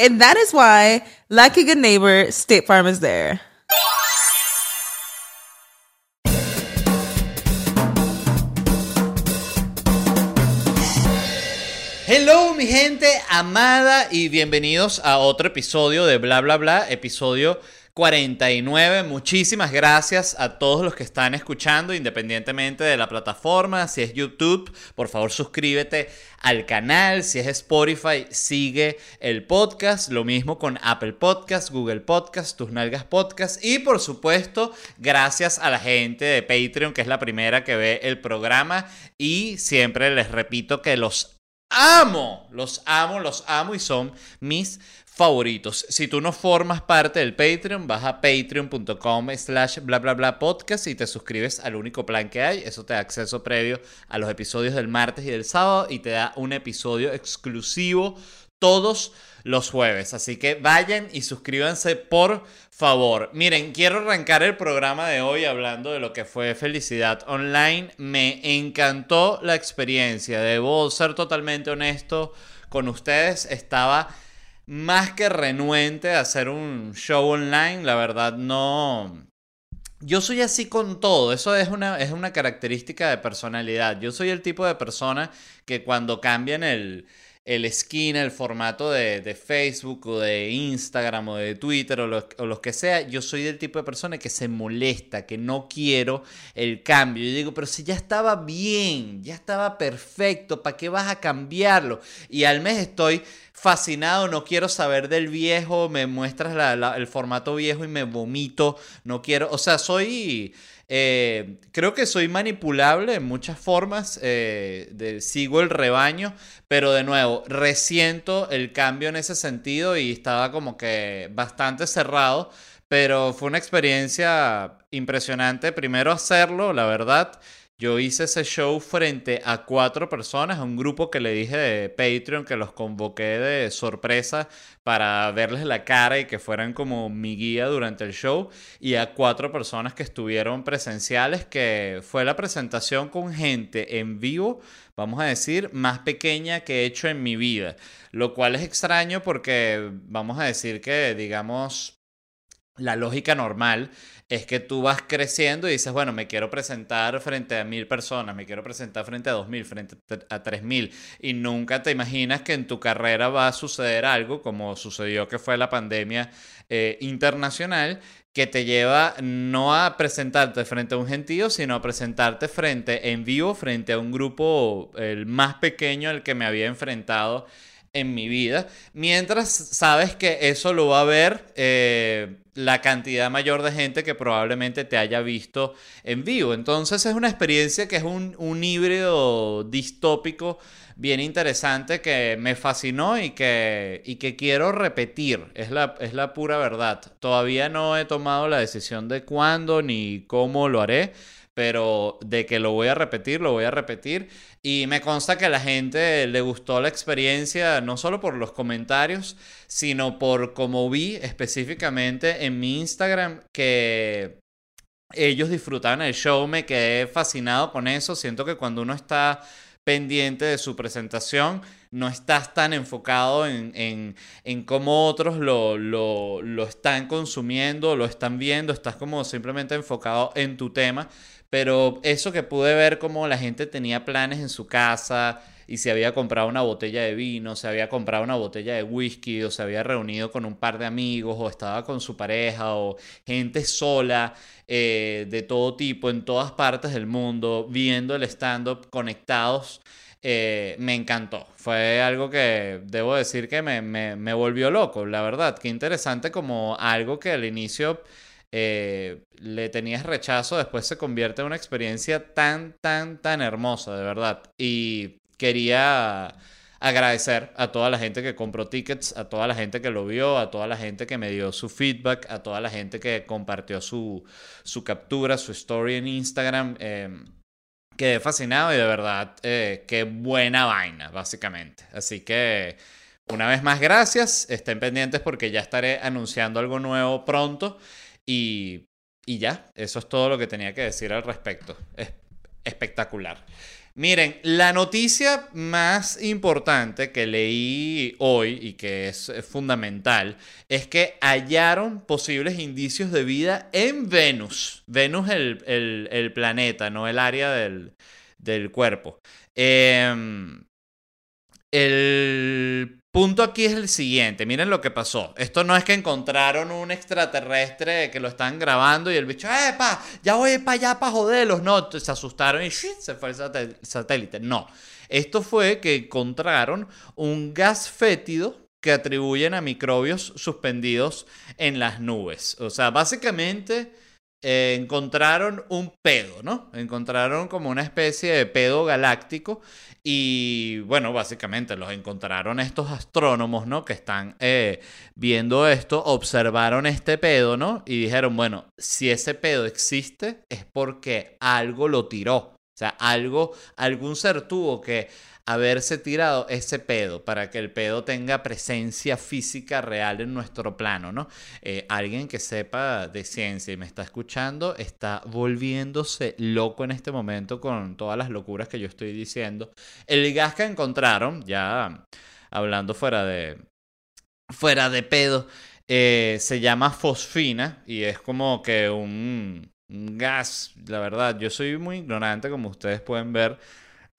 And that is why, like a good neighbor, State Farm is there. Hello mi gente amada y bienvenidos a otro episodio de Bla Bla Bla, episodio 49. Muchísimas gracias a todos los que están escuchando, independientemente de la plataforma. Si es YouTube, por favor suscríbete al canal. Si es Spotify, sigue el podcast. Lo mismo con Apple Podcast, Google Podcast, Tus Nalgas Podcast. Y por supuesto, gracias a la gente de Patreon, que es la primera que ve el programa. Y siempre les repito que los amo, los amo, los amo y son mis favoritos. Si tú no formas parte del Patreon, vas a patreon.com slash bla bla bla podcast y te suscribes al único plan que hay. Eso te da acceso previo a los episodios del martes y del sábado y te da un episodio exclusivo todos los jueves. Así que vayan y suscríbanse por favor. Miren, quiero arrancar el programa de hoy hablando de lo que fue Felicidad Online. Me encantó la experiencia. Debo ser totalmente honesto con ustedes. Estaba más que renuente a hacer un show online, la verdad no... Yo soy así con todo, eso es una, es una característica de personalidad. Yo soy el tipo de persona que cuando cambian el, el skin, el formato de, Facebook o de Instagram o de Twitter o lo, o lo, que sea, yo soy del tipo de persona que se molesta, que no quiero el cambio. Yo digo, pero si ya estaba bien, ya estaba perfecto, ¿para qué vas a cambiarlo? Y al mes estoy fascinado, no quiero saber del viejo, me muestras el formato viejo y me vomito, no quiero, o sea, soy... Eh, creo que soy manipulable en muchas formas, eh, sigo el rebaño, pero de nuevo, resiento el cambio en ese sentido y estaba como que bastante cerrado, pero fue una experiencia impresionante, primero hacerlo, la verdad, yo hice ese show frente a cuatro personas, a un grupo que le dije de Patreon que los convoqué de sorpresa para verles la cara y que fueran como mi guía durante el show, y a cuatro personas que estuvieron presenciales, que fue la presentación con gente en vivo, vamos a decir, más pequeña que he hecho en mi vida, lo cual es extraño porque vamos a decir que, digamos, la lógica normal es que tú vas creciendo y dices, bueno, me quiero presentar frente a mil personas, me quiero presentar frente a dos mil, frente a tres mil, y nunca te imaginas que en tu carrera va a suceder algo como sucedió que fue la pandemia eh, internacional, que te lleva no a presentarte frente a un gentío, sino a presentarte frente en vivo, frente a un grupo el más pequeño al que me había enfrentado en mi vida, mientras sabes que eso lo va a ver eh, la cantidad mayor de gente que probablemente te haya visto en vivo. Entonces es una experiencia que es un, un híbrido distópico bien interesante que me fascinó y que, y que quiero repetir. Es la, es la pura verdad. Todavía no he tomado la decisión de cuándo ni cómo lo haré pero de que lo voy a repetir, lo voy a repetir. Y me consta que a la gente le gustó la experiencia, no solo por los comentarios, sino por cómo vi específicamente en mi Instagram que ellos disfrutaban el show, me quedé fascinado con eso. Siento que cuando uno está pendiente de su presentación, no estás tan enfocado en, en, en cómo otros lo, lo, lo están consumiendo, lo están viendo, estás como simplemente enfocado en tu tema. Pero eso que pude ver como la gente tenía planes en su casa y se había comprado una botella de vino, se había comprado una botella de whisky o se había reunido con un par de amigos o estaba con su pareja o gente sola eh, de todo tipo en todas partes del mundo viendo el stand-up conectados. Eh, me encantó. Fue algo que debo decir que me, me, me volvió loco, la verdad. Qué interesante como algo que al inicio eh, le tenías rechazo, después se convierte en una experiencia tan, tan, tan hermosa, de verdad. Y quería agradecer a toda la gente que compró tickets, a toda la gente que lo vio, a toda la gente que me dio su feedback, a toda la gente que compartió su, su captura, su story en Instagram. Eh, quedé fascinado y de verdad, eh, qué buena vaina, básicamente. Así que, una vez más, gracias. Estén pendientes porque ya estaré anunciando algo nuevo pronto. Y, ya, eso es todo lo que tenía que decir al respecto. Es espectacular. Miren, la noticia más importante que leí hoy y que es fundamental es que hallaron posibles indicios de vida en Venus. Venus el planeta, no el área del, del cuerpo. Eh, el punto aquí es el siguiente, miren lo que pasó. Esto no es que encontraron un extraterrestre que lo están grabando y el bicho, ¡epa! Ya voy para allá para joderlos. No, se asustaron y se fue el satélite. No, esto fue que encontraron un gas fétido que atribuyen a microbios suspendidos en las nubes. O sea, básicamente eh, encontraron un pedo, ¿no? Encontraron como una especie de pedo galáctico y bueno, básicamente los encontraron estos astrónomos, ¿no? Que están eh, viendo esto, observaron este pedo, ¿no? Y dijeron, bueno, si ese pedo existe es porque algo lo tiró. O sea, algo, algún ser tuvo que haberse tirado ese pedo para que el pedo tenga presencia física real en nuestro plano, ¿no? Eh, alguien que sepa de ciencia y me está escuchando está volviéndose loco en este momento con todas las locuras que yo estoy diciendo. El gas que encontraron, ya hablando fuera de, fuera de pedo, eh, se llama fosfina y es como que un, un gas, la verdad, yo soy muy ignorante como ustedes pueden ver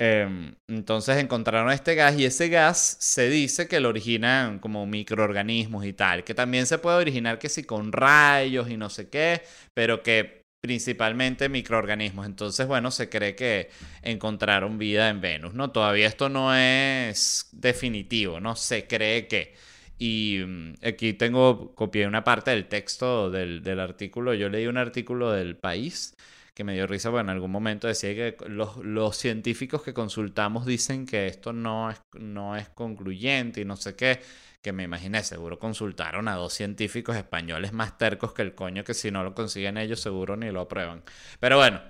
Em, entonces encontraron este gas y ese gas se dice que lo originan como microorganismos y tal, que también se puede originar que sí con rayos y no sé qué, pero que principalmente microorganismos. Entonces, bueno, se cree que encontraron vida en Venus, ¿no? Todavía esto no es definitivo, ¿no? Se cree que... Y mm, aquí tengo, copié una parte del texto del, del artículo, yo leí un artículo del país que me dio risa, bueno, en algún momento decía que los, los, científicos que consultamos dicen que esto no es, no es concluyente y no sé qué, que me imaginé, seguro consultaron a dos científicos españoles más tercos que el coño, que si no lo consiguen ellos seguro ni lo aprueban. Pero bueno,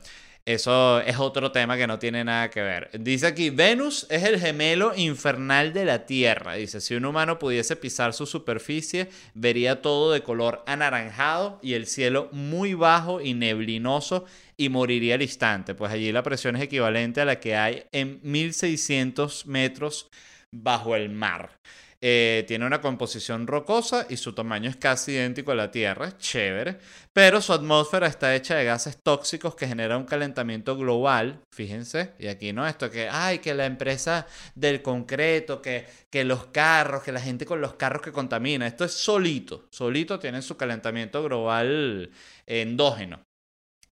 eso es otro tema que no tiene nada que ver. Dice aquí, Venus es el gemelo infernal de la Tierra. Dice, si un humano pudiese pisar su superficie, vería todo de color anaranjado y el cielo muy bajo y neblinoso y moriría al instante, pues allí la presión es equivalente a la que hay en 1600 metros bajo el mar. Eh, tiene una composición rocosa y su tamaño es casi idéntico a la Tierra, chévere, pero su atmósfera está hecha de gases tóxicos que generan un calentamiento global, fíjense, y aquí no esto que, ay, que la empresa del concreto, que, que los carros, que la gente con los carros que contamina, esto es solito, solito tiene su calentamiento global endógeno,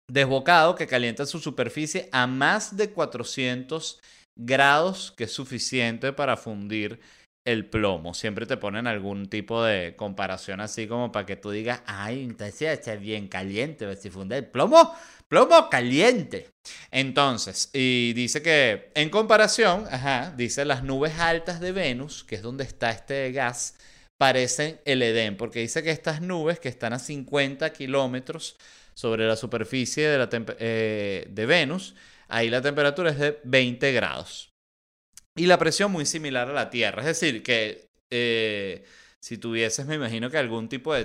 desbocado que calienta su superficie a más de 400 grados, que es suficiente para fundir el plomo. Siempre te ponen algún tipo de comparación así como para que tú digas, ay, entonces es bien caliente, si funde el plomo, plomo caliente. Entonces, y dice que en comparación, ajá, dice las nubes altas de Venus, que es donde está este gas, parecen el Edén, porque dice que estas nubes que están a 50 kilómetros sobre la superficie de, la eh, de Venus, ahí la temperatura es de 20 grados y la presión muy similar a la Tierra. Es decir, que eh, si tuvieses, me imagino que algún tipo de,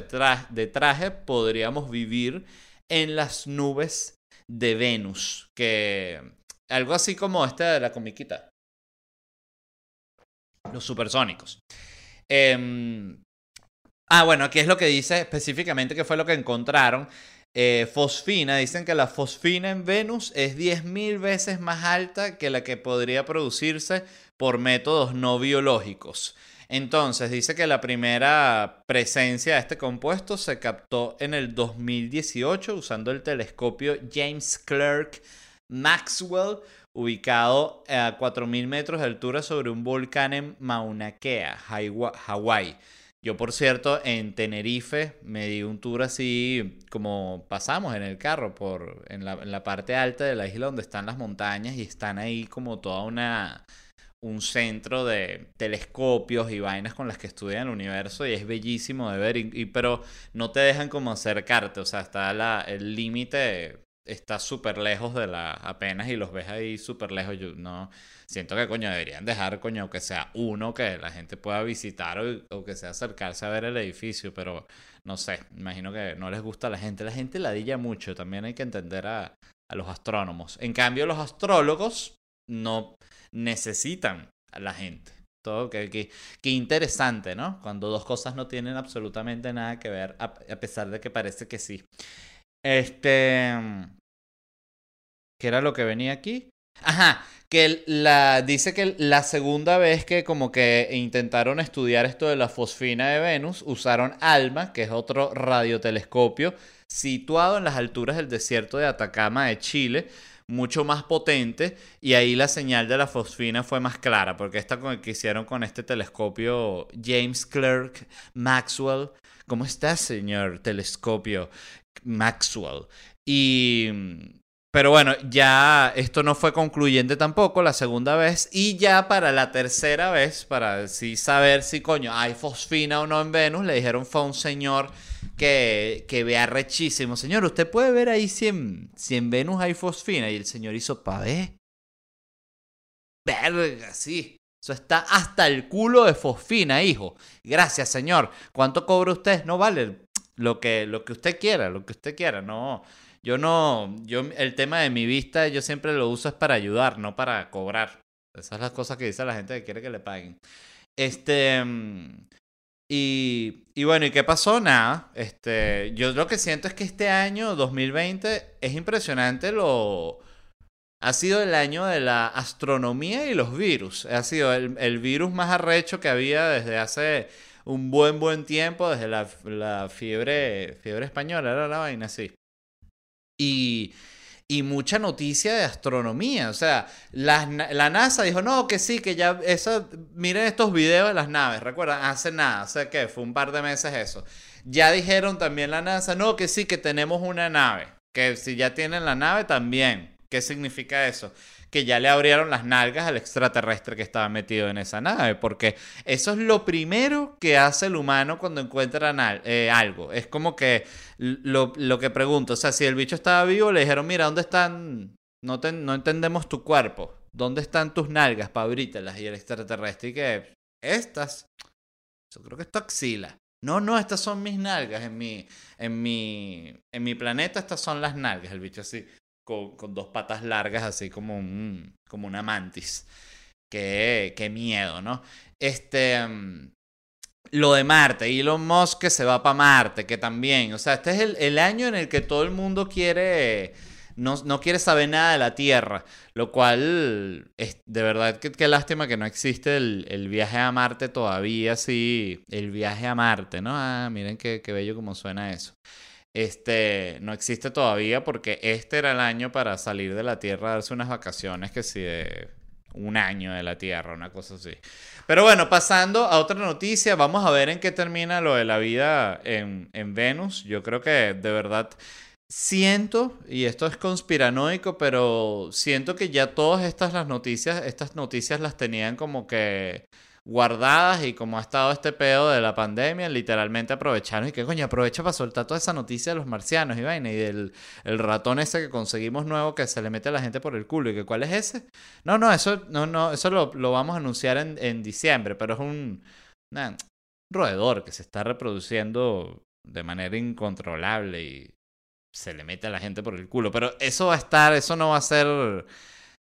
de traje, podríamos vivir en las nubes de Venus. Que algo así como esta de la comiquita. los supersónicos. Em, ah, bueno, aquí es lo que dice específicamente que fue lo que encontraron. Eh, fosfina, dicen que la fosfina en Venus es 10.000 veces más alta que la que podría producirse por métodos no biológicos. Entonces, dice que la primera presencia de este compuesto se captó en el 2018 usando el telescopio James Clerk Maxwell, ubicado a 4.000 metros de altura sobre un volcán en Mauna Kea, Hawái. Yo, por cierto, en Tenerife me di un tour así como pasamos en el carro por en la, en la parte alta de la isla donde están las montañas y están ahí como toda una un centro de telescopios y vainas con las que estudian el universo y es bellísimo de ver, y, pero no te dejan como acercarte, o sea, está la, el límite está súper lejos de la apenas y los ves ahí súper lejos, yo no siento que coño deberían dejar coño que sea uno que la gente pueda visitar o, que sea acercarse a ver el edificio, pero no sé, imagino que no les gusta a la gente, la gente ladilla mucho, también hay que entender a, a los astrónomos. En cambio, los astrólogos no necesitan a la gente. Todo que, que, interesante, ¿no? Cuando dos cosas no tienen absolutamente nada que ver, a, pesar de que parece que sí. Este. ¿Qué era lo que venía aquí? Ajá, que la, dice que la segunda vez que como que intentaron estudiar esto de la fosfina de Venus, usaron ALMA, que es otro radiotelescopio situado en las alturas del desierto de Atacama de Chile, mucho más potente y ahí la señal de la fosfina fue más clara, porque esta que hicieron con este telescopio James Clerk Maxwell. ¿Cómo está, señor telescopio Maxwell? Y pero bueno, ya esto no fue concluyente tampoco la segunda vez. Y ya para la tercera vez, para saber si coño hay fosfina o no en Venus, le dijeron fue un señor que, que vea rechísimo. Señor, usted puede ver ahí si en, Venus hay fosfina. Y el señor hizo pa' ver. Verga, sí. Eso está hasta el culo de fosfina, hijo. Gracias, señor. ¿Cuánto cobra usted? No vale lo que, lo que usted quiera, lo que usted quiera. No, yo no, yo el tema de mi vista yo siempre lo uso es para ayudar, no para cobrar. Esas son las cosas que dice la gente que quiere que le paguen. Este, mm, y, y, bueno, ¿y qué pasó? Nada. Este, yo lo que siento es que este año, 2020, es impresionante lo... Ha sido el año de la astronomía y los virus. Ha sido el, el virus más arrecho que había desde hace un buen, buen tiempo, desde la, la fiebre, fiebre española, era la vaina así. Y y mucha noticia de astronomía. O sea, la, la, NASA dijo, no, que sí, que ya, eso, miren estos videos de las naves, recuerdan, hace nada, o sea que fue un par de meses eso. Ya dijeron también la NASA, no, que sí, que tenemos una nave, que si ya tienen la nave también. ¿Qué significa eso? que ya le abrieron las nalgas al extraterrestre que estaba metido en esa nave, porque eso es lo primero que hace el humano cuando encuentra eh, algo. Es como que lo, que pregunto, o sea, si el bicho estaba vivo, le dijeron, mira, ¿dónde están? No, no entendemos tu cuerpo. ¿Dónde están tus nalgas para? Y el extraterrestre, y que, estas, yo creo que es tu axila. No, no, estas son mis nalgas. En mi, en mi, en mi planeta estas son las nalgas. El bicho así con, dos patas largas, así como, un, como una mantis. Qué, qué miedo, ¿no? Este. Mm, lo de Marte, Elon Musk que se va para Marte, que también, o sea, este es el, el año en el que todo el mundo quiere, no, no, quiere saber nada de la Tierra, lo cual es de verdad que qué lástima que no existe el, el, viaje a Marte todavía, sí, el viaje a Marte, ¿no? Ah, miren qué, qué bello como suena eso este, no existe todavía porque este era el año para salir de la Tierra, darse unas vacaciones que si de un año de la Tierra, una cosa así. Pero bueno, pasando a otra noticia, vamos a ver en qué termina lo de la vida en, en Venus. Yo creo que de verdad siento, y esto es conspiranoico, pero siento que ya todas estas las noticias, estas noticias las tenían como que guardadas y como ha estado este pedo de la pandemia, literalmente aprovecharon y que coño, aprovecha para soltar toda esa noticia de los marcianos y vaina y del el ratón ese que conseguimos nuevo que se le mete a la gente por el culo y que cuál es ese. No, no, eso no no, eso lo, lo vamos a anunciar en, en diciembre, pero es un, roedor que se está reproduciendo de manera incontrolable y se le mete a la gente por el culo, pero eso va a estar, eso no va a ser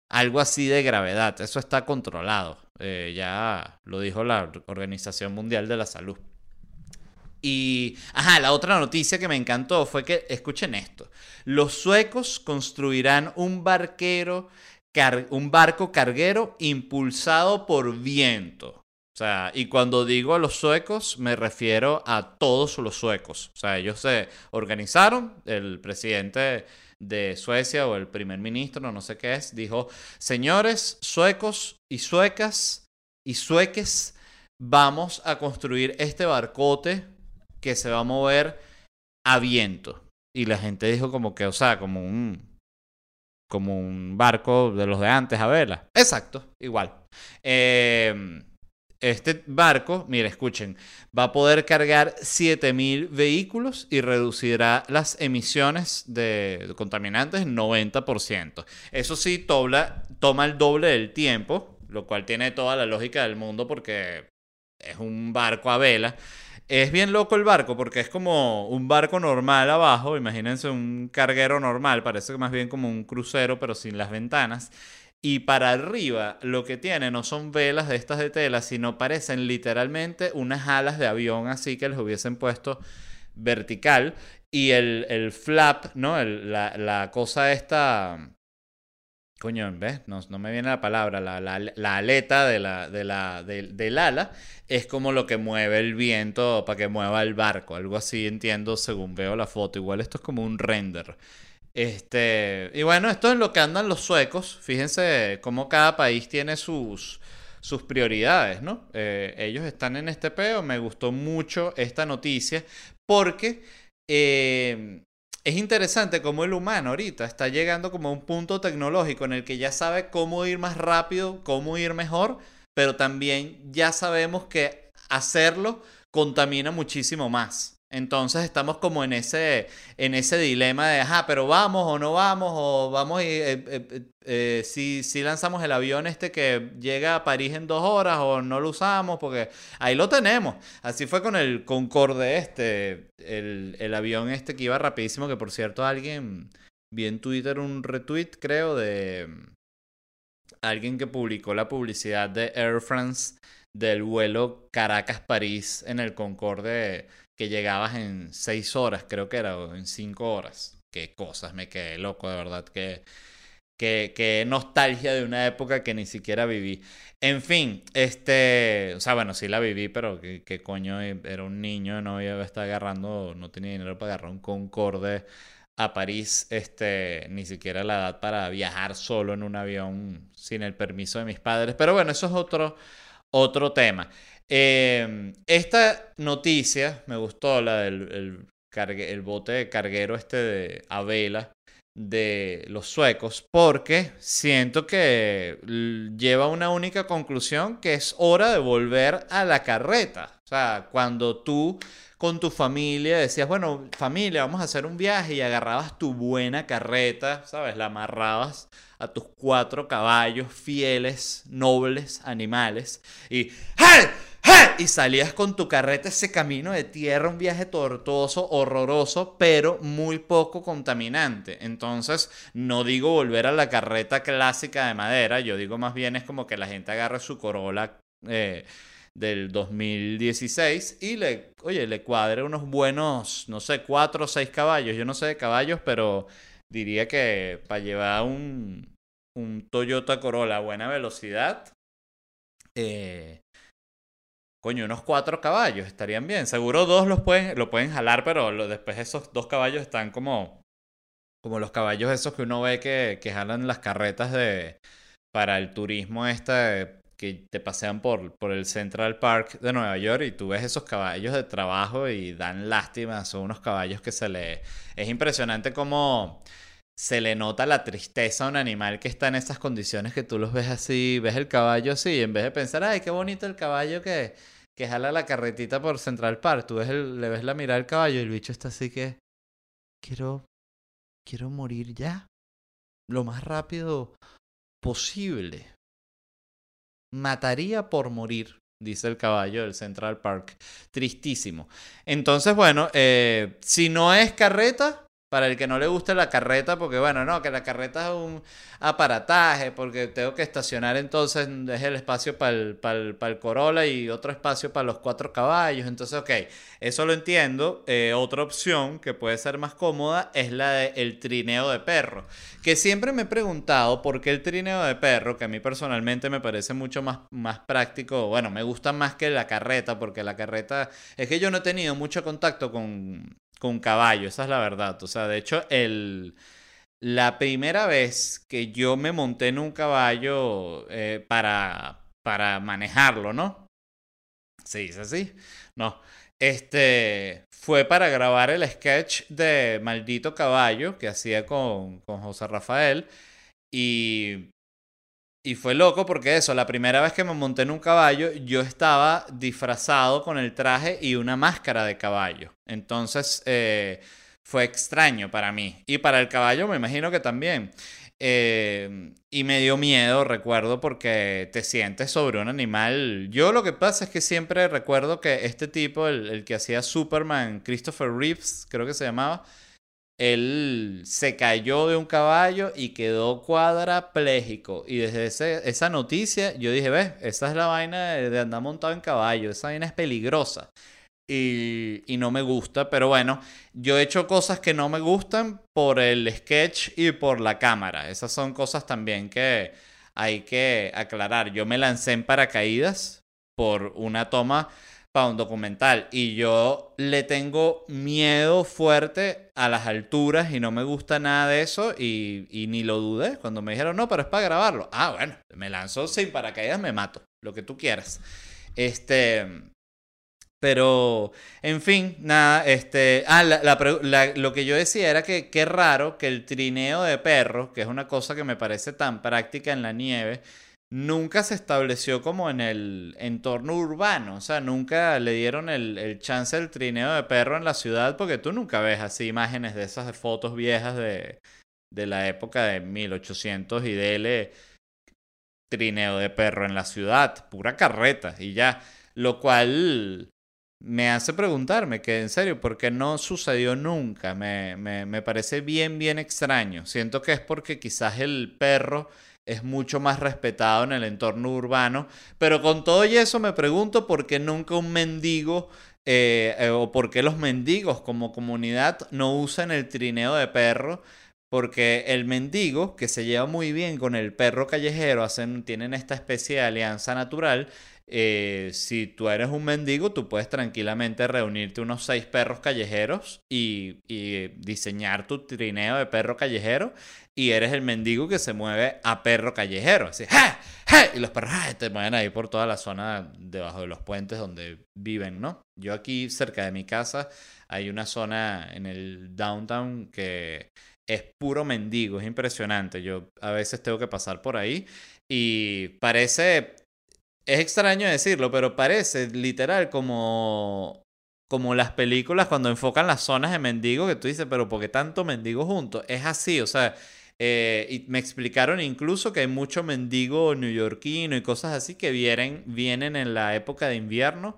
algo así de gravedad. Eso está controlado. Eh, ya lo dijo la Organización Mundial de la Salud. Y, ajá, la otra noticia que me encantó fue que, escuchen esto, los suecos construirán un barquero, un barco carguero impulsado por viento. O sea, y cuando digo a los suecos, me refiero a todos los suecos. O sea, ellos se organizaron, el presidente de Suecia o el primer ministro, no sé qué es, dijo, señores suecos y suecas y sueques, vamos a construir este barcote que se va a mover a viento. Y la gente dijo como que, o sea, como un como un barco de los de antes a vela. Exacto, igual. Eh, este barco, mire, escuchen, va a poder cargar 7000 vehículos y reducirá las emisiones de contaminantes en 90%. Eso sí, toma el doble del tiempo, lo cual tiene toda la lógica del mundo porque es un barco a vela. Es bien loco el barco porque es como un barco normal abajo, imagínense un carguero normal, parece más bien como un crucero pero sin las ventanas. Y para arriba lo que tiene no son velas de estas de tela, sino parecen literalmente unas alas de avión así que les hubiesen puesto vertical. Y el, flap, ¿no? la, la, cosa esta... Coño, ¿ves? No, no me viene la palabra. La, la, aleta de la, de la, del ala es como lo que mueve el viento para que mueva el barco. Algo así entiendo según veo la foto. Igual esto es como un render. Este, y bueno, esto es lo que andan los suecos. Fíjense cómo cada país tiene sus, sus prioridades, ¿no? Eh, ellos están en este peo. Me gustó mucho esta noticia porque eh, es interesante cómo el humano ahorita está llegando como a un punto tecnológico en el que ya sabe cómo ir más rápido, cómo ir mejor, pero también ya sabemos que hacerlo contamina muchísimo más. Entonces estamos como en ese, en ese dilema de, ajá, pero vamos o no vamos, o vamos y eh, eh, eh, si, si, lanzamos el avión este que llega a París en dos horas o no lo usamos, porque ahí lo tenemos. Así fue con el Concorde este, el, el avión este que iba rapidísimo, que por cierto alguien vi en Twitter un retweet, creo, de alguien que publicó la publicidad de Air France del vuelo Caracas-París en el Concorde que llegabas en seis horas, creo que era, o en cinco horas. Qué cosas, me quedé loco, de verdad, que, que, nostalgia de una época que ni siquiera viví. En fin, este, o sea, bueno, sí la viví, pero que, coño, era un niño, no iba a estar agarrando, no tenía dinero para agarrar un Concorde a París, este, ni siquiera la edad para viajar solo en un avión sin el permiso de mis padres. Pero bueno, eso es otro, otro tema. Em, esta noticia me gustó, la del el, bote de carguero este de Avela de los suecos, porque siento que lleva una única conclusión que es hora de volver a la carreta. O sea, cuando tú con tu familia decías, bueno, familia, vamos a hacer un viaje y agarrabas tu buena carreta, ¿sabes? La amarrabas a tus cuatro caballos fieles, nobles animales y ¡Hey! Y salías con tu carreta ese camino de tierra, un viaje tortuoso, horroroso, pero muy poco contaminante. Entonces, no digo volver a la carreta clásica de madera, yo digo más bien es como que la gente agarre su Corolla eh, del 2016 y le, oye, le cuadre unos buenos, no sé, cuatro o seis caballos. Yo no sé de caballos, pero diría que para llevar un, un Toyota Corolla a buena velocidad, eh, coño, unos cuatro caballos estarían bien. Seguro dos los pueden, lo pueden jalar, pero después esos dos caballos están como, como los caballos esos que uno ve que, que jalan las carretas de, para el turismo este que te pasean por, por el Central Park de Nueva York y tú ves esos caballos de trabajo y dan lástima, son unos caballos que se le... Es impresionante cómo se le nota la tristeza a un animal que está en esas condiciones que tú los ves así, ves el caballo así, y en vez de pensar, ay, qué bonito el caballo que, que jala la carretita por Central Park. Tú ves le ves la mirada al caballo y el bicho está así que. Quiero. Quiero morir ya. Lo más rápido posible. Mataría por morir, dice el caballo del Central Park. Tristísimo. Entonces, bueno, eh, si no es carreta, Para el que no le guste la carreta, porque bueno, no, que la carreta es un aparataje, porque tengo que estacionar entonces, es el espacio para el, Corolla y otro espacio para los cuatro caballos. Entonces, ok, eso lo entiendo. Eh, otra opción que puede ser más cómoda es la del trineo de perro. Que siempre me he preguntado por qué el trineo de perro, que a mí personalmente me parece mucho más, más práctico, bueno, me gusta más que la carreta, porque la carreta es que yo no he tenido mucho contacto con, con caballo, esa es la verdad. O sea, de hecho, el, la primera vez que yo me monté en un caballo eh, para, para manejarlo, ¿no? Se dice así. No. Este fue para grabar el sketch de Maldito Caballo que hacía con, con José Rafael. Y y fue loco porque eso, la primera vez que me monté en un caballo, yo estaba disfrazado con el traje y una máscara de caballo. Entonces eh, fue extraño para mí. Y para el caballo me imagino que también. Eh, y me dio miedo, recuerdo, porque te sientes sobre un animal. Yo lo que pasa es que siempre recuerdo que este tipo, el, el que hacía Superman, Christopher Reeves, creo que se llamaba, él se cayó de un caballo y quedó cuadrapléjico. Y desde esa noticia yo dije, ves, esa es la vaina de, andar montado en caballo, esa vaina es peligrosa. Y, y, no me gusta, pero bueno, yo he hecho cosas que no me gustan por el sketch y por la cámara. Esas son cosas también que hay que aclarar. Yo me lancé en paracaídas por una toma para un documental. Y yo le tengo miedo fuerte a las alturas y no me gusta nada de eso y, ni lo dudé. Cuando me dijeron, no, pero es para grabarlo. Ah, bueno, me lanzo sin paracaídas, me mato, lo que tú quieras. Este... Pero, en fin, nada, este... Ah, lo que yo decía era que qué raro que el trineo de perros, que es una cosa que me parece tan práctica en la nieve, nunca se estableció como en el entorno urbano. O sea, nunca le dieron el, chance del trineo de perro en la ciudad, porque tú nunca ves así imágenes de esas fotos viejas de, de la época de 1800 y dele trineo de perro en la ciudad, pura carreta y ya. Lo cual me hace preguntarme que en serio, ¿por qué no sucedió nunca? Me, me, me parece bien, bien extraño. Siento que es porque quizás el perro es mucho más respetado en el entorno urbano. Pero con todo y eso me pregunto por qué nunca un mendigo eh, eh, o por qué los mendigos como comunidad no usan el trineo de perro. Porque el mendigo, que se lleva muy bien con el perro callejero, hacen, tienen esta especie de alianza natural, eh, si tú eres un mendigo, tú puedes tranquilamente reunirte unos seis perros callejeros y, diseñar tu trineo de perro callejero y eres el mendigo que se mueve a perro callejero. Así, Y los perros te mueven ahí por toda la zona debajo de los puentes donde viven, ¿no? Yo aquí cerca de mi casa hay una zona en el downtown que es puro mendigo, es impresionante. Yo a veces tengo que pasar por ahí y parece es extraño decirlo, pero parece literal como, como las películas cuando enfocan las zonas de mendigos que tú dices, pero ¿por qué tanto mendigo juntos? Es así, o sea, eh, y me explicaron incluso que hay mucho mendigo neoyorquino y cosas así que vienen, vienen en la época de invierno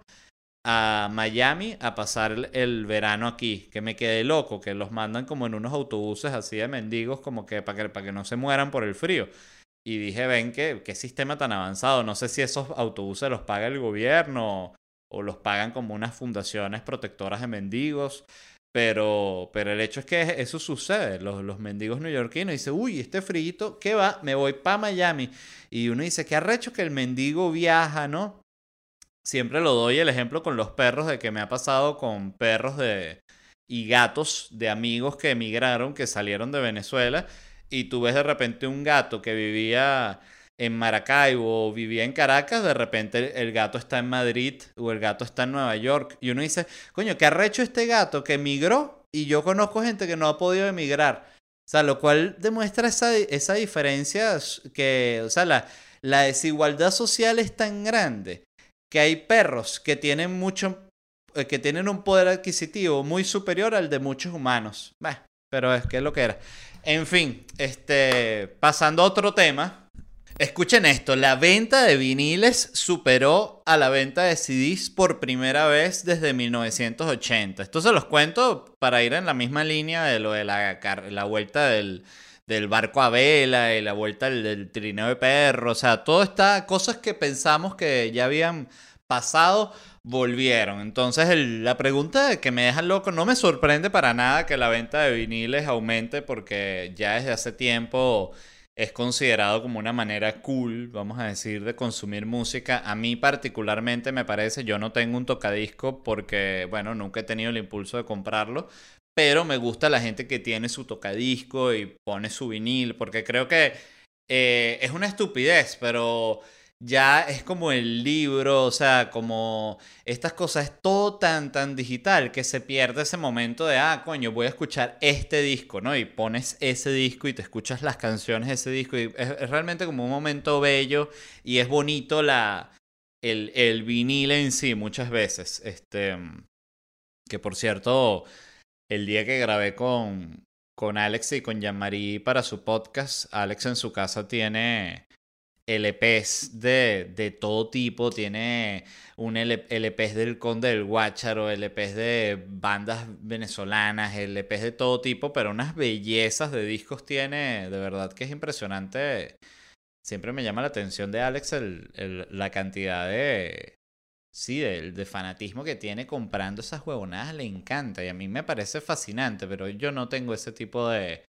a Miami a pasar el, verano aquí, que me quedé loco, que los mandan como en unos autobuses así de mendigos, como que para que, para que no se mueran por el frío. Y dije, ven, ¿qué, qué sistema tan avanzado. No sé si esos autobuses los paga el gobierno o los pagan como unas fundaciones protectoras de mendigos. Pero, pero el hecho es que eso sucede. Los, los mendigos neoyorquinos dicen, uy, este frío, ¿qué va? Me voy para Miami. Y uno dice, qué arrecho que el mendigo viaja, ¿no? Siempre lo doy el ejemplo con los perros de que me ha pasado con perros de, y gatos de amigos que emigraron, que salieron de Venezuela y tú ves de repente un gato que vivía en Maracaibo o vivía en Caracas, de repente el gato está en Madrid o el gato está en Nueva York. Y uno dice, coño, ¿qué arrecho este gato que emigró? Y yo conozco gente que no ha podido emigrar. O sea, lo cual demuestra esa, esa diferencia que, o sea, la, la desigualdad social es tan grande que hay perros que tienen mucho, eh, que tienen un poder adquisitivo muy superior al de muchos humanos. pero es que es lo que era. En fin, este, pasando a otro tema. Escuchen esto, la venta de viniles superó a la venta de CDs por primera vez desde 1980. Esto se los cuento para ir en la misma línea de lo de la, vuelta del, barco a vela y la vuelta del, trineo de perro. O sea, todas estas cosas que pensamos que ya habían pasado volvieron. Entonces la pregunta que me deja loco, no me sorprende para nada que la venta de viniles aumente porque ya desde hace tiempo es considerado como una manera cool, vamos a decir, de consumir música. A mí particularmente me parece, yo no tengo un tocadisco porque, bueno, nunca he tenido el impulso de comprarlo, pero me gusta la gente que tiene su tocadisco y pone su vinil, porque creo que eh, es una estupidez, pero ya es como el libro, o sea, como estas cosas, es todo tan, tan digital que se pierde ese momento de, ah, coño, voy a escuchar este disco, ¿no? Y pones ese disco y te escuchas las canciones de ese disco y es, realmente como un momento bello y es bonito la, el, el vinil en sí muchas veces. Este, que por cierto, el día que grabé con, con Alex y con Jean-Marie para su podcast, Alex en su casa tiene LPs de, de todo tipo. Tiene un LPs del Conde del Guácharo, LPs de bandas venezolanas, LPs de todo tipo, pero unas bellezas de discos tiene, de verdad que es impresionante. Siempre me llama la atención de Alex el, la cantidad de, Sí, de, de, fanatismo que tiene comprando esas huevonadas le encanta y a mí me parece fascinante, pero yo no tengo ese tipo de,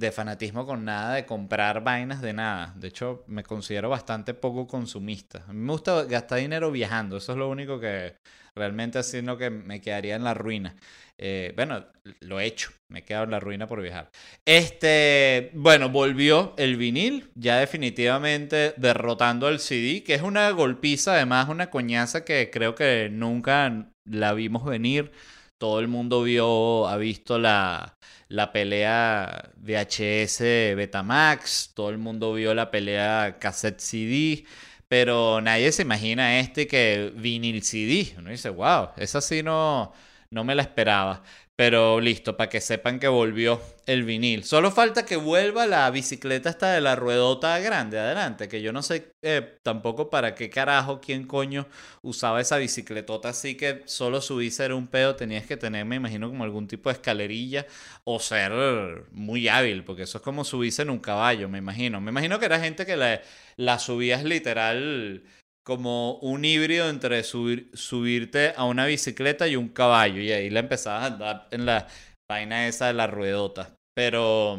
de fanatismo con nada, de comprar vainas de nada. De hecho, me considero bastante poco consumista. Me gusta gastar dinero viajando, eso es lo único que realmente así lo que me quedaría en la ruina. Eh, bueno, lo he hecho, me he quedado en la ruina por viajar. Este, bueno, volvió el vinil, ya definitivamente derrotando al CD, que es una golpiza, además una coñaza que creo que nunca la vimos venir. Todo el mundo vio, ha visto la, la pelea VHS Betamax, todo el mundo vio la pelea cassette CD, pero nadie se imagina este que vinil CD. Uno dice, wow, esa sí no, no me la esperaba. Pero listo, para que sepan que volvió el vinil. Solo falta que vuelva la bicicleta esta de la ruedota grande adelante, que yo no sé eh, tampoco para qué carajo, quién coño usaba esa bicicletota así que solo subirse era un pedo, tenías que tener, me imagino, como algún tipo de escalerilla o ser muy hábil, porque eso es como subirse en un caballo, me imagino. Me imagino que era gente que la, la subías literal como un híbrido entre subir, subirte a una bicicleta y un caballo. Y ahí la empezabas a andar en la vaina esa de la ruedota. Pero,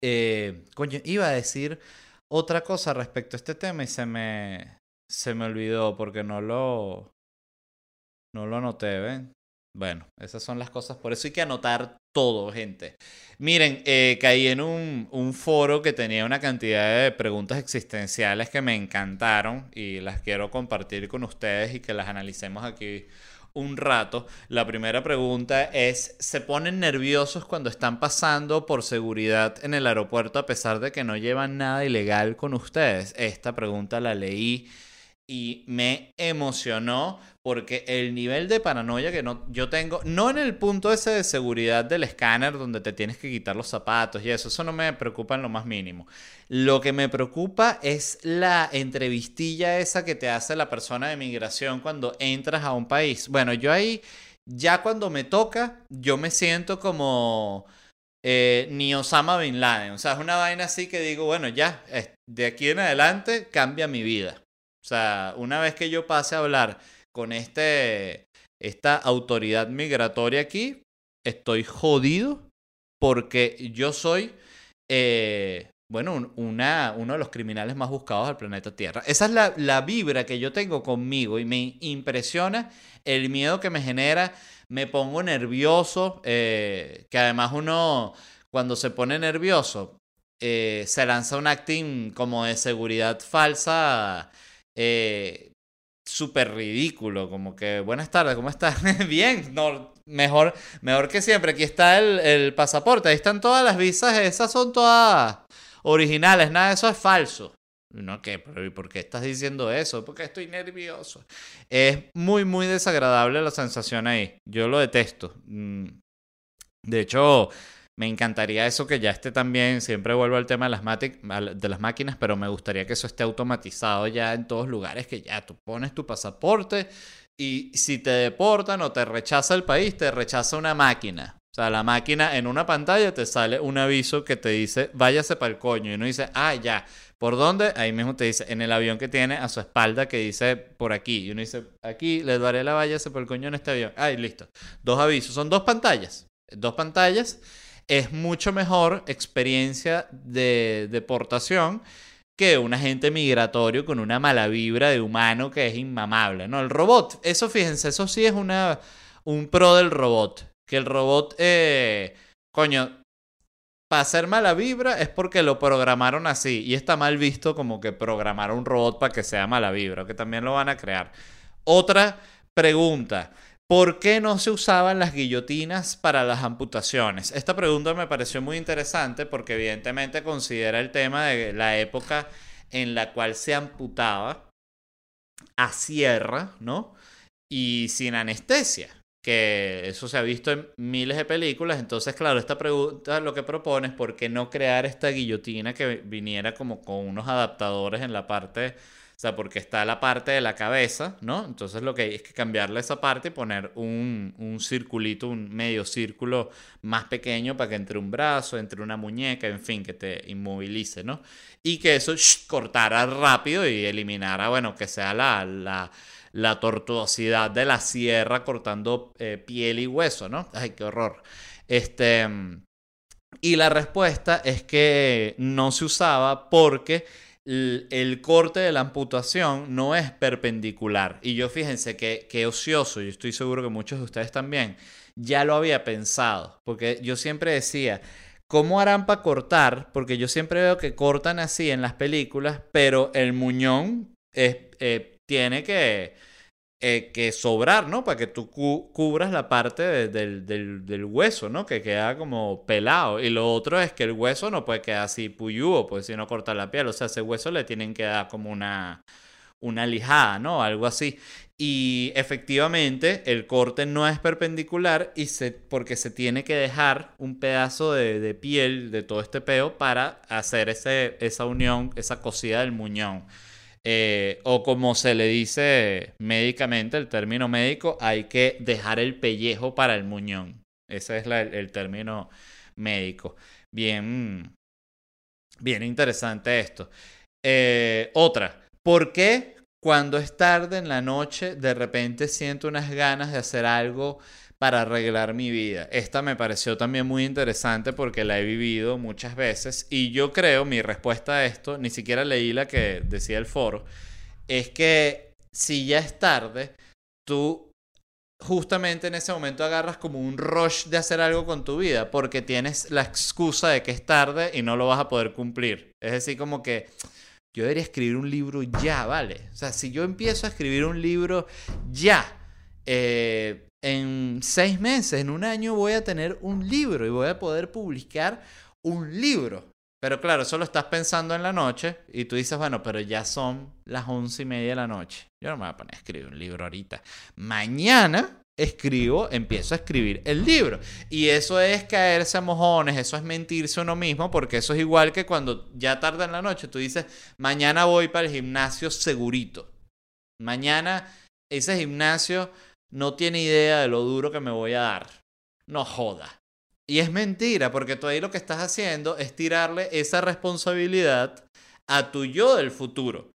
eh, coño, iba a decir otra cosa respecto a este tema y se me, se me olvidó porque no lo, no lo anoté, ¿ven? Bueno, esas son las cosas. Por eso hay que anotar todo, gente. Miren, eh, caí en un, un, foro que tenía una cantidad de preguntas existenciales que me encantaron y las quiero compartir con ustedes y que las analicemos aquí un rato. La primera pregunta es, ¿se ponen nerviosos cuando están pasando por seguridad en el aeropuerto a pesar de que no llevan nada ilegal con ustedes? Esta pregunta la leí y me emocionó porque el nivel de paranoia que no, yo tengo, no en el punto ese de seguridad del escáner donde te tienes que quitar los zapatos y eso, eso no me preocupa en lo más mínimo. Lo que me preocupa es la entrevistilla esa que te hace la persona de migración cuando entras a un país. Bueno, yo ahí, ya cuando me toca, yo me siento como... Eh, ni Osama Bin Laden. O sea, es una vaina así que digo, bueno, ya, de aquí en adelante cambia mi vida. O sea, una vez que yo pase a hablar con este, esta autoridad migratoria aquí, estoy jodido porque yo soy, eh, bueno, una, uno de los criminales más buscados del planeta Tierra. Esa es la, la vibra que yo tengo conmigo y me impresiona el miedo que me genera. Me pongo nervioso, eh, que además uno cuando se pone nervioso eh, se lanza un acting como de seguridad falsa eh, súper ridículo, como que buenas tardes, ¿cómo estás? Bien, no, mejor, mejor que siempre, aquí está el, el pasaporte, ahí están todas las visas, esas son todas originales, nada eso es falso. No, ¿qué? ¿Pero por qué estás diciendo eso? Porque estoy nervioso. Es muy, muy desagradable la sensación ahí. Yo lo detesto. Mm. De hecho, Me encantaría eso que ya esté también, siempre vuelvo al tema de las, de las máquinas, pero me gustaría que eso esté automatizado ya en todos lugares, que ya tú pones tu pasaporte y si te deportan o te rechaza el país, te rechaza una máquina. O sea, la máquina en una pantalla te sale un aviso que te dice, váyase para el coño. Y uno dice, ah, ya. ¿Por dónde? Ahí mismo te dice, en el avión que tiene a su espalda que dice por aquí. Y uno dice, aquí le daré la váyase por el coño en este avión. Ay, listo. Dos avisos. Son dos pantallas. Dos pantallas. Es mucho mejor experiencia de deportación que un agente migratorio con una mala vibra de humano que es inmamable, ¿no? El robot, eso fíjense, eso sí es una, un pro del robot. Que el robot, eh, coño, para hacer mala vibra es porque lo programaron así. Y está mal visto como que programar un robot para que sea mala vibra, que también lo van a crear. Otra pregunta. ¿Por qué no se usaban las guillotinas para las amputaciones? Esta pregunta me pareció muy interesante porque evidentemente considera el tema de la época en la cual se amputaba a sierra, ¿no? Y sin anestesia, que eso se ha visto en miles de películas. Entonces, claro, esta pregunta lo que propone es por qué no crear esta guillotina que viniera como con unos adaptadores en la parte sea, porque está la parte de la cabeza, ¿no? Entonces lo que hay es que cambiarle esa parte y poner un, un circulito, un medio círculo más pequeño para que entre un brazo, entre una muñeca, en fin, que te inmovilice, ¿no? Y que eso cortara rápido y eliminara, bueno, que sea la, la, la tortuosidad de la sierra cortando eh, piel y hueso, ¿no? Ay, qué horror. Este... Y la respuesta es que no se usaba porque el, corte de la amputación no es perpendicular. Y yo fíjense que, que ocioso, y estoy seguro que muchos de ustedes también, ya lo había pensado. Porque yo siempre decía, ¿cómo harán para cortar? Porque yo siempre veo que cortan así en las películas, pero el muñón eh, tiene que eh, que sobrar, ¿no? Para que tú cubras la parte del, hueso, ¿no? Que queda como pelado. Y lo otro es que el hueso no puede quedar así puyúo, pues si no corta la piel. O sea, ese hueso le tienen que dar como una, una lijada, ¿no? Algo así. Y efectivamente el corte no es perpendicular y se, porque se tiene que dejar un pedazo de, de piel de todo este peo para hacer ese, esa unión, esa cosida del muñón. Eh, o como se le dice médicamente, el término médico, hay que dejar el pellejo para el muñón. Ese es el término médico. Bien, bien interesante esto. Eh, otra, ¿por qué cuando es tarde en la noche de repente siento unas ganas de hacer algo para arreglar mi vida. Esta me pareció también muy interesante porque la he vivido muchas veces y yo creo, mi respuesta a esto, ni siquiera leí la que decía el foro, es que si ya es tarde, tú justamente en ese momento agarras como un rush de hacer algo con tu vida porque tienes la excusa de que es tarde y no lo vas a poder cumplir. Es decir, como que yo debería escribir un libro ya, ¿vale? O sea, si yo empiezo a escribir un libro ya, eh, en seis meses, en un año voy a tener un libro y voy a poder publicar un libro. Pero claro, eso lo estás pensando en la noche y tú dices, bueno, pero ya son las once y media de la noche. Yo no me voy a poner a escribir un libro ahorita. Mañana escribo, empiezo a escribir el libro. Y eso es caerse a mojones, eso es mentirse uno mismo, porque eso es igual que cuando ya tarda en la noche, tú dices, mañana voy para el gimnasio segurito. Mañana ese gimnasio no tiene idea de lo duro que me voy a dar. No joda. Y es mentira, porque tú ahí lo que estás haciendo es tirarle esa responsabilidad a tu yo del futuro,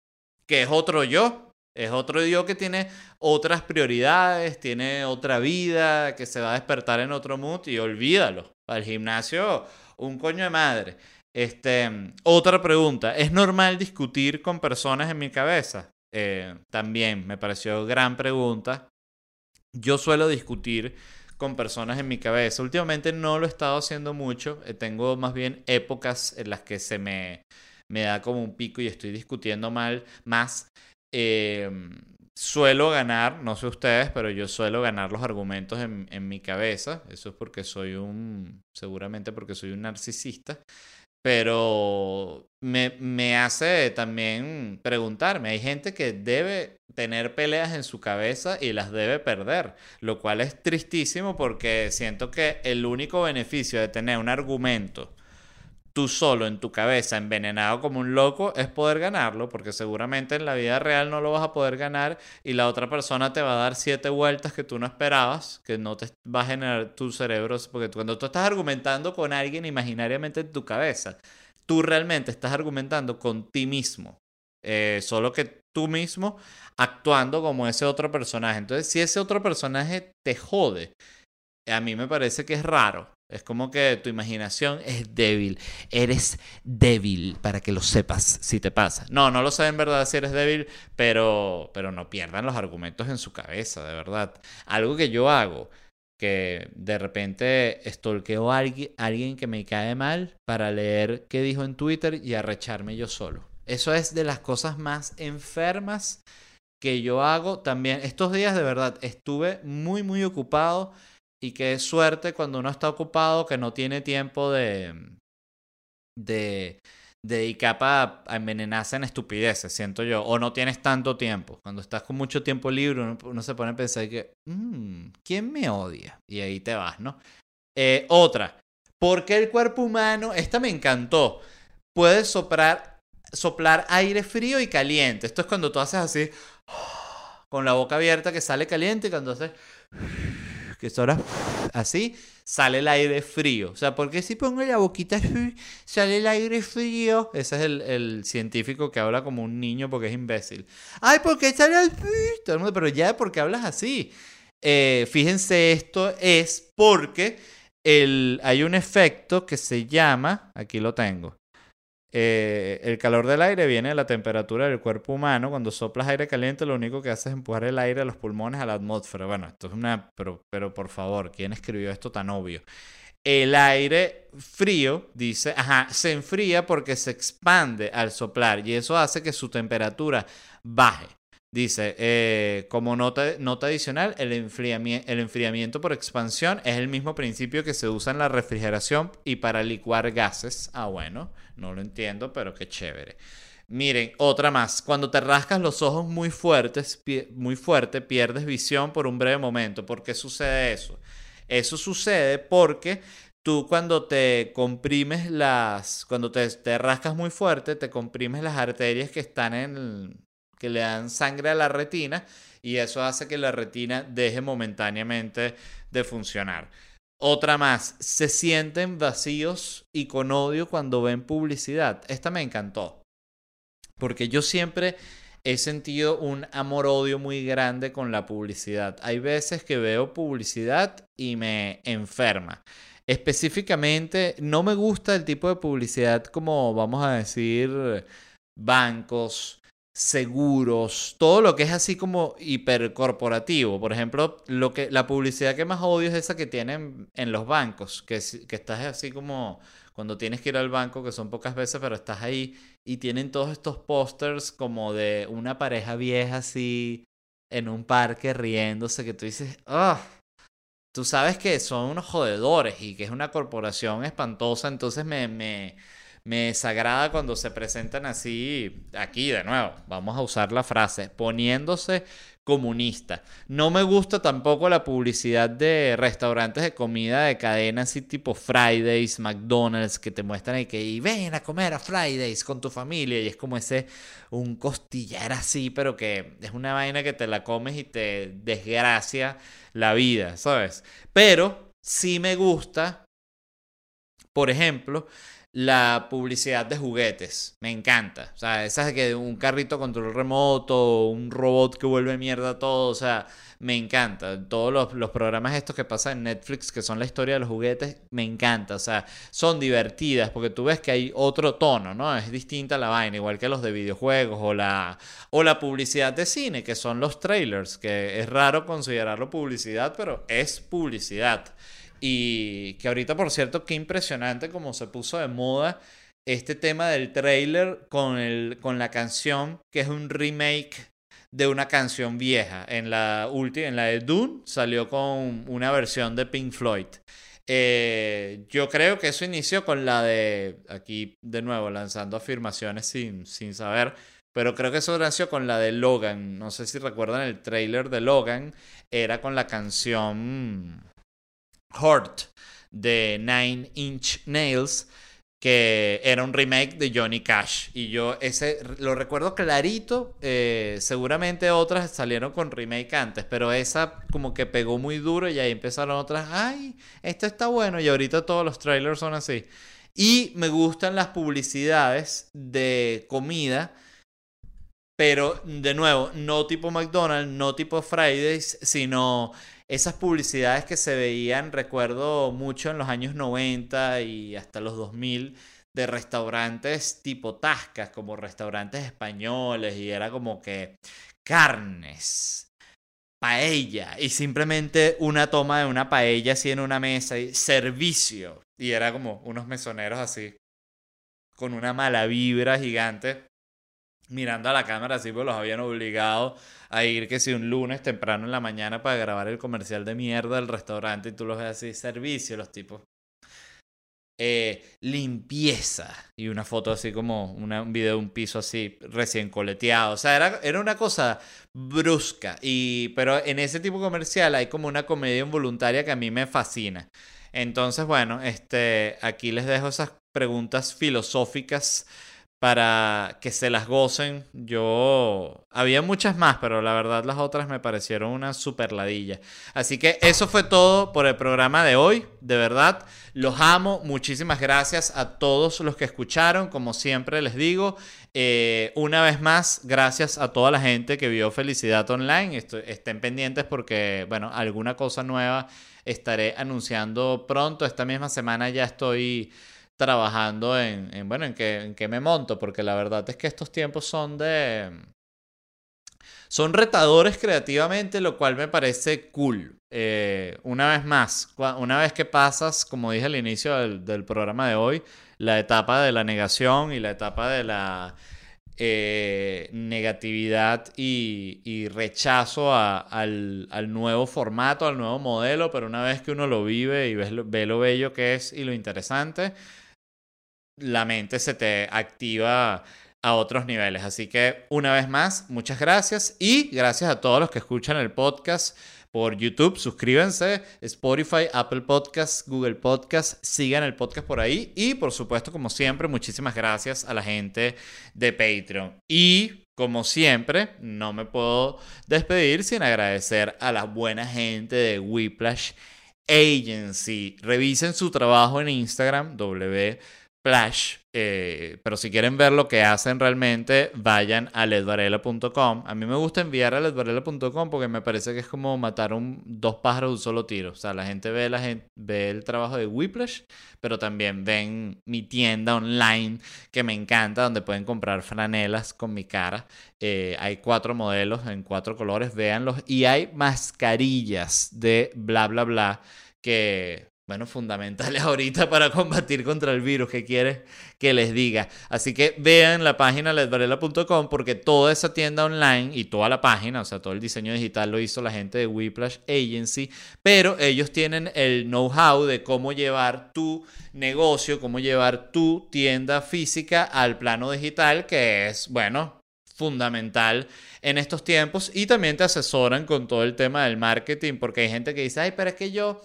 que es otro yo. Es otro yo que tiene otras prioridades, tiene otra vida, que se va a despertar en otro mood y olvídalo. Al gimnasio, un coño de madre. Este, otra pregunta, ¿es normal discutir con personas en mi cabeza? Eh, también me pareció gran pregunta yo suelo discutir con personas en mi cabeza. Últimamente no lo he estado haciendo mucho. Eh, tengo más bien épocas en las que se me, me da como un pico y estoy discutiendo mal más. Em, suelo ganar, no sé ustedes, pero yo suelo ganar los argumentos en, en mi cabeza. Eso es porque soy un, seguramente porque soy un narcisista. Pero me, me hace también preguntarme, hay gente que debe tener peleas en su cabeza y las debe perder, lo cual es tristísimo porque siento que el único beneficio de tener un argumento tú solo en tu cabeza, envenenado como un loco, es poder ganarlo, porque seguramente en la vida real no lo vas a poder ganar y la otra persona te va a dar siete vueltas que tú no esperabas, que no te va a generar tu cerebro, porque cuando tú estás argumentando con alguien imaginariamente en tu cabeza, tú realmente estás argumentando con ti mismo, eh, solo que tú mismo actuando como ese otro personaje. Entonces, si ese otro personaje te jode, a mí me parece que es raro. Es como que tu imaginación es débil. Eres débil, para que lo sepas si te pasa. No, no lo sé en verdad si eres débil, pero, pero no pierdan los argumentos en su cabeza, de verdad. Algo que yo hago, que de repente estolqueo a alguien que me cae mal para leer qué dijo en Twitter y arrecharme yo solo. Eso es de las cosas más enfermas que yo hago también. Estos días de verdad estuve muy, muy ocupado y qué suerte cuando uno está ocupado que no tiene tiempo de, de, dedicar para envenenarse en estupideces, siento yo. O no tienes tanto tiempo. Cuando estás con mucho tiempo libre, uno, se pone a pensar que, mmm, ¿quién me odia? Y ahí te vas, ¿no? Eh, otra. ¿Por qué el cuerpo humano, esta me encantó, puede soplar, soplar aire frío y caliente? Esto es cuando tú haces así, con la boca abierta que sale caliente y cuando haces que ahora así, sale el aire frío. O sea, porque si pongo la boquita, sale el aire frío. Ese es el, científico que habla como un niño porque es imbécil. Ay, ¿por qué sale el Todo el mundo, pero ya, ¿por qué hablas así? Eh, fíjense, esto es porque el, hay un efecto que se llama, aquí lo tengo, eh, el calor del aire viene de la temperatura del cuerpo humano. Cuando soplas aire caliente, lo único que hace es empujar el aire a los pulmones a la atmósfera. Bueno, esto es una. Pero, pero por favor, ¿quién escribió esto tan obvio? El aire frío, dice, ajá, se enfría porque se expande al soplar y eso hace que su temperatura baje. Dice, eh, como nota, nota adicional, el el enfriamiento por expansión es el mismo principio que se usa en la refrigeración y para licuar gases. Ah, bueno, no lo entiendo, pero qué chévere. Miren, otra más. Cuando te rascas los ojos muy fuertes, muy fuerte, pierdes visión por un breve momento. ¿Por qué sucede eso? Eso sucede porque tú cuando te comprimes las, cuando te, te rascas muy fuerte, te comprimes las arterias que están en, que le dan sangre a la retina y eso hace que la retina deje momentáneamente de funcionar. Otra más, se sienten vacíos y con odio cuando ven publicidad. Esta me encantó, porque yo siempre he sentido un amor-odio muy grande con la publicidad. Hay veces que veo publicidad y me enferma. Específicamente, no me gusta el tipo de publicidad como, vamos a decir, bancos, seguros, todo lo que es así como hipercorporativo. Por ejemplo, lo que, la publicidad que más odio es esa que tienen en los bancos, que, que estás así como cuando tienes que ir al banco, que son pocas veces, pero estás ahí y tienen todos estos pósters como de una pareja vieja así en un parque riéndose, que tú dices, ah, tú sabes que son unos jodedores y que es una corporación espantosa, entonces me, me me desagrada cuando se presentan así, aquí de nuevo, vamos a usar la frase, poniéndose comunista. No me gusta tampoco la publicidad de restaurantes de comida de cadena así tipo Fridays, McDonald's, que te muestran y que y ven a comer a Fridays con tu familia y es como ese, un costillar así, pero que es una vaina que te la comes y te desgracia la vida, ¿sabes? Pero sí me gusta, por ejemplo, la publicidad de juguetes. Me encanta. O sea, esas que un carrito control remoto, un robot que vuelve mierda todo. O sea, me encanta. Todos los, programas estos que pasan en Netflix, que son la historia de los juguetes, me encanta. O sea, son divertidas porque tú ves que hay otro tono, ¿no? Es distinta la vaina, igual que los de videojuegos o la, o la publicidad de cine, que son los trailers, que es raro considerarlo publicidad, pero es publicidad. Y que ahorita, por cierto, qué impresionante como se puso de moda este tema del trailer con, el, con la canción, que es un remake de una canción vieja. En la última, en la de Dune, salió con una versión de Pink Floyd. Eh, yo creo que eso inició con la de, aquí de nuevo, lanzando afirmaciones sin, sin saber, pero creo que eso nació con la de Logan. No sé si recuerdan el trailer de Logan, era con la canción Hurt de Nine Inch Nails que era un remake de Johnny Cash. Y yo ese lo recuerdo clarito. Eh, seguramente otras salieron con remake antes, pero esa como que pegó muy duro y ahí empezaron otras. Ay, esto está bueno. Y ahorita todos los trailers son así. Y me gustan las publicidades de comida. Pero de nuevo, no tipo McDonald's, no tipo Fridays, sino esas publicidades que se veían, recuerdo mucho en los años 90 y hasta los 2000, de restaurantes tipo tascas, como restaurantes españoles, y era como que carnes, paella, y simplemente una toma de una paella así en una mesa, y servicio, y era como unos mesoneros así, con una mala vibra gigante mirando a la cámara así, pues los habían obligado a ir que si un lunes temprano en la mañana para grabar el comercial de mierda del restaurante y tú los ves así, servicio los tipos. Eh, limpieza y una foto así como un video de un piso así recién coleteado. O sea, era, era una cosa brusca. Y, pero en ese tipo comercial hay como una comedia involuntaria que a mí me fascina. Entonces, bueno, este, aquí les dejo esas preguntas filosóficas para que se las gocen. Yo había muchas más, pero la verdad las otras me parecieron una super ladilla. Así que eso fue todo por el programa de hoy. De verdad, los amo. Muchísimas gracias a todos los que escucharon. Como siempre les digo, eh, una vez más, gracias a toda la gente que vio Felicidad Online. estén pendientes porque, bueno, alguna cosa nueva estaré anunciando pronto. Esta misma semana ya estoy trabajando en, bueno, en qué, en qué me monto, porque la verdad es que estos tiempos son de... Son retadores creativamente, lo cual me parece cool. Eh, una vez más, una vez que pasas, como dije al inicio del, programa de hoy, la etapa de la negación y la etapa de la eh, negatividad y, rechazo al, al, nuevo formato, al nuevo modelo, pero una vez que uno lo vive y ve lo bello que es y lo interesante, la mente se te activa a otros niveles. Así que una vez más, muchas gracias y gracias a todos los que escuchan el podcast por YouTube. Suscríbanse, Spotify, Apple Podcasts, Google Podcasts, sigan el podcast por ahí y por supuesto, como siempre, muchísimas gracias a la gente de Patreon. Y como siempre, no me puedo despedir sin agradecer a la buena gente de Whiplash Agency. Revisen su trabajo en Instagram, w Eh, pero si quieren ver lo que hacen realmente, vayan a ledvarela.com. A mí me gusta enviar a ledvarela.com porque me parece que es como matar un, dos pájaros de un solo tiro. O sea, la gente ve, la gente ve el trabajo de Whiplash, pero también ven mi tienda online que me encanta, donde pueden comprar franelas con mi cara. Eh, hay cuatro modelos en cuatro colores, véanlos. Y hay mascarillas de bla, bla, bla que bueno, fundamentales ahorita para combatir contra el virus que quieres que les diga. Así que vean la página ledvarela.com porque toda esa tienda online y toda la página, o sea, todo el diseño digital lo hizo la gente de Whiplash Agency, pero ellos tienen el know-how de cómo llevar tu negocio, cómo llevar tu tienda física al plano digital, que es, bueno, fundamental en estos tiempos y también te asesoran con todo el tema del marketing porque hay gente que dice, ay, pero es que yo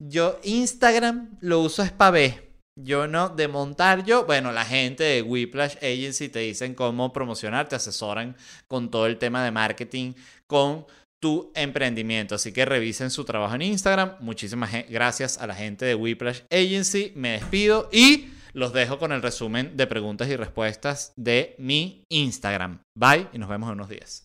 yo Instagram lo uso es para ver. Yo no, de montar yo, bueno, la gente de Whiplash Agency te dicen cómo promocionar, te asesoran con todo el tema de marketing, con tu emprendimiento. Así que revisen su trabajo en Instagram. Muchísimas gracias a la gente de Whiplash Agency. Me despido y los dejo con el resumen de preguntas y respuestas de mi Instagram. Bye y nos vemos en unos días.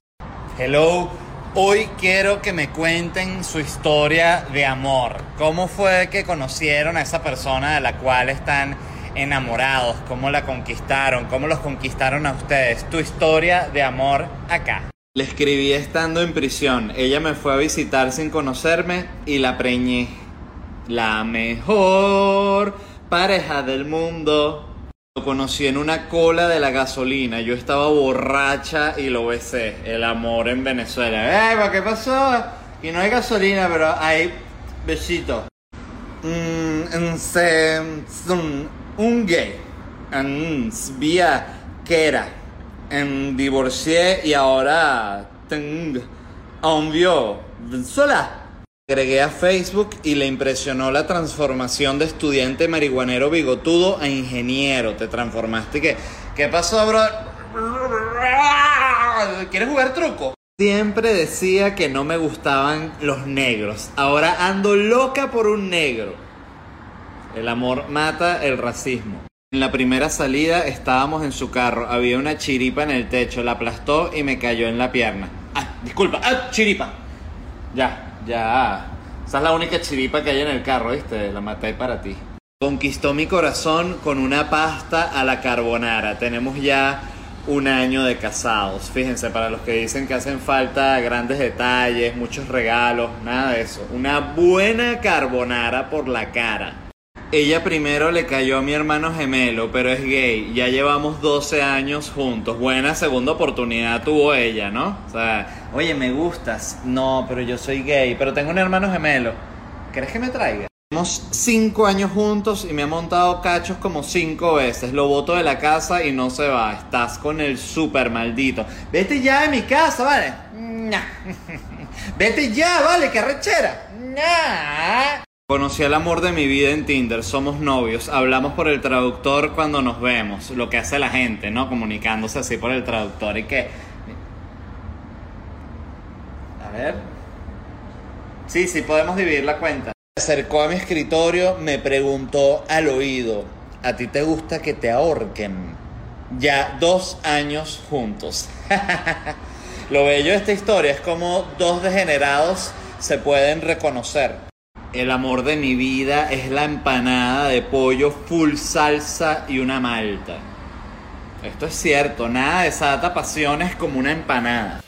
Hello. Hoy quiero que me cuenten su historia de amor. ¿Cómo fue que conocieron a esa persona de la cual están enamorados? ¿Cómo la conquistaron? ¿Cómo los conquistaron a ustedes? Tu historia de amor acá. Le escribí estando en prisión. Ella me fue a visitar sin conocerme y la preñé. La mejor pareja del mundo. Lo conocí en una cola de la gasolina. Yo estaba borracha y lo besé. El amor en Venezuela. ¡Eh, qué pasó! Y no hay gasolina, pero hay besito. Un gay. Vía que era. En divorcié y ahora tengo sola. Agregué a Facebook y le impresionó la transformación de estudiante marihuanero bigotudo a ingeniero. Te transformaste. ¿Qué, ¿Qué pasó, bro? ¿Quieres jugar truco? Siempre decía que no me gustaban los negros. Ahora ando loca por un negro. El amor mata el racismo. En la primera salida estábamos en su carro. Había una chiripa en el techo. La aplastó y me cayó en la pierna. Ah, disculpa. Ah, chiripa. Ya, ya. Esa es la única chiripa que hay en el carro, ¿viste? La maté para ti. Conquistó mi corazón con una pasta a la carbonara. Tenemos ya un año de casados. Fíjense, para los que dicen que hacen falta grandes detalles, muchos regalos, nada de eso. Una buena carbonara por la cara. Ella primero le cayó a mi hermano gemelo, pero es gay. Ya llevamos 12 años juntos. Buena segunda oportunidad tuvo ella, ¿no? O sea, oye, me gustas. No, pero yo soy gay, pero tengo un hermano gemelo. ¿Crees que me traiga? Tenemos cinco años juntos y me ha montado cachos como cinco veces. Lo boto de la casa y no se va. Estás con el super maldito. Vete ya de mi casa, ¿vale? Vete ya, ¿vale? ¡Qué rechera! Conocí el amor de mi vida en Tinder, somos novios, hablamos por el traductor cuando nos vemos, lo que hace la gente, ¿no? Comunicándose así por el traductor y que... A ver. Sí, sí, podemos dividir la cuenta acercó a mi escritorio, me preguntó al oído, ¿a ti te gusta que te ahorquen? Ya dos años juntos. Lo bello de esta historia es como dos degenerados se pueden reconocer. El amor de mi vida es la empanada de pollo full salsa y una malta. Esto es cierto, nada desata pasiones como una empanada.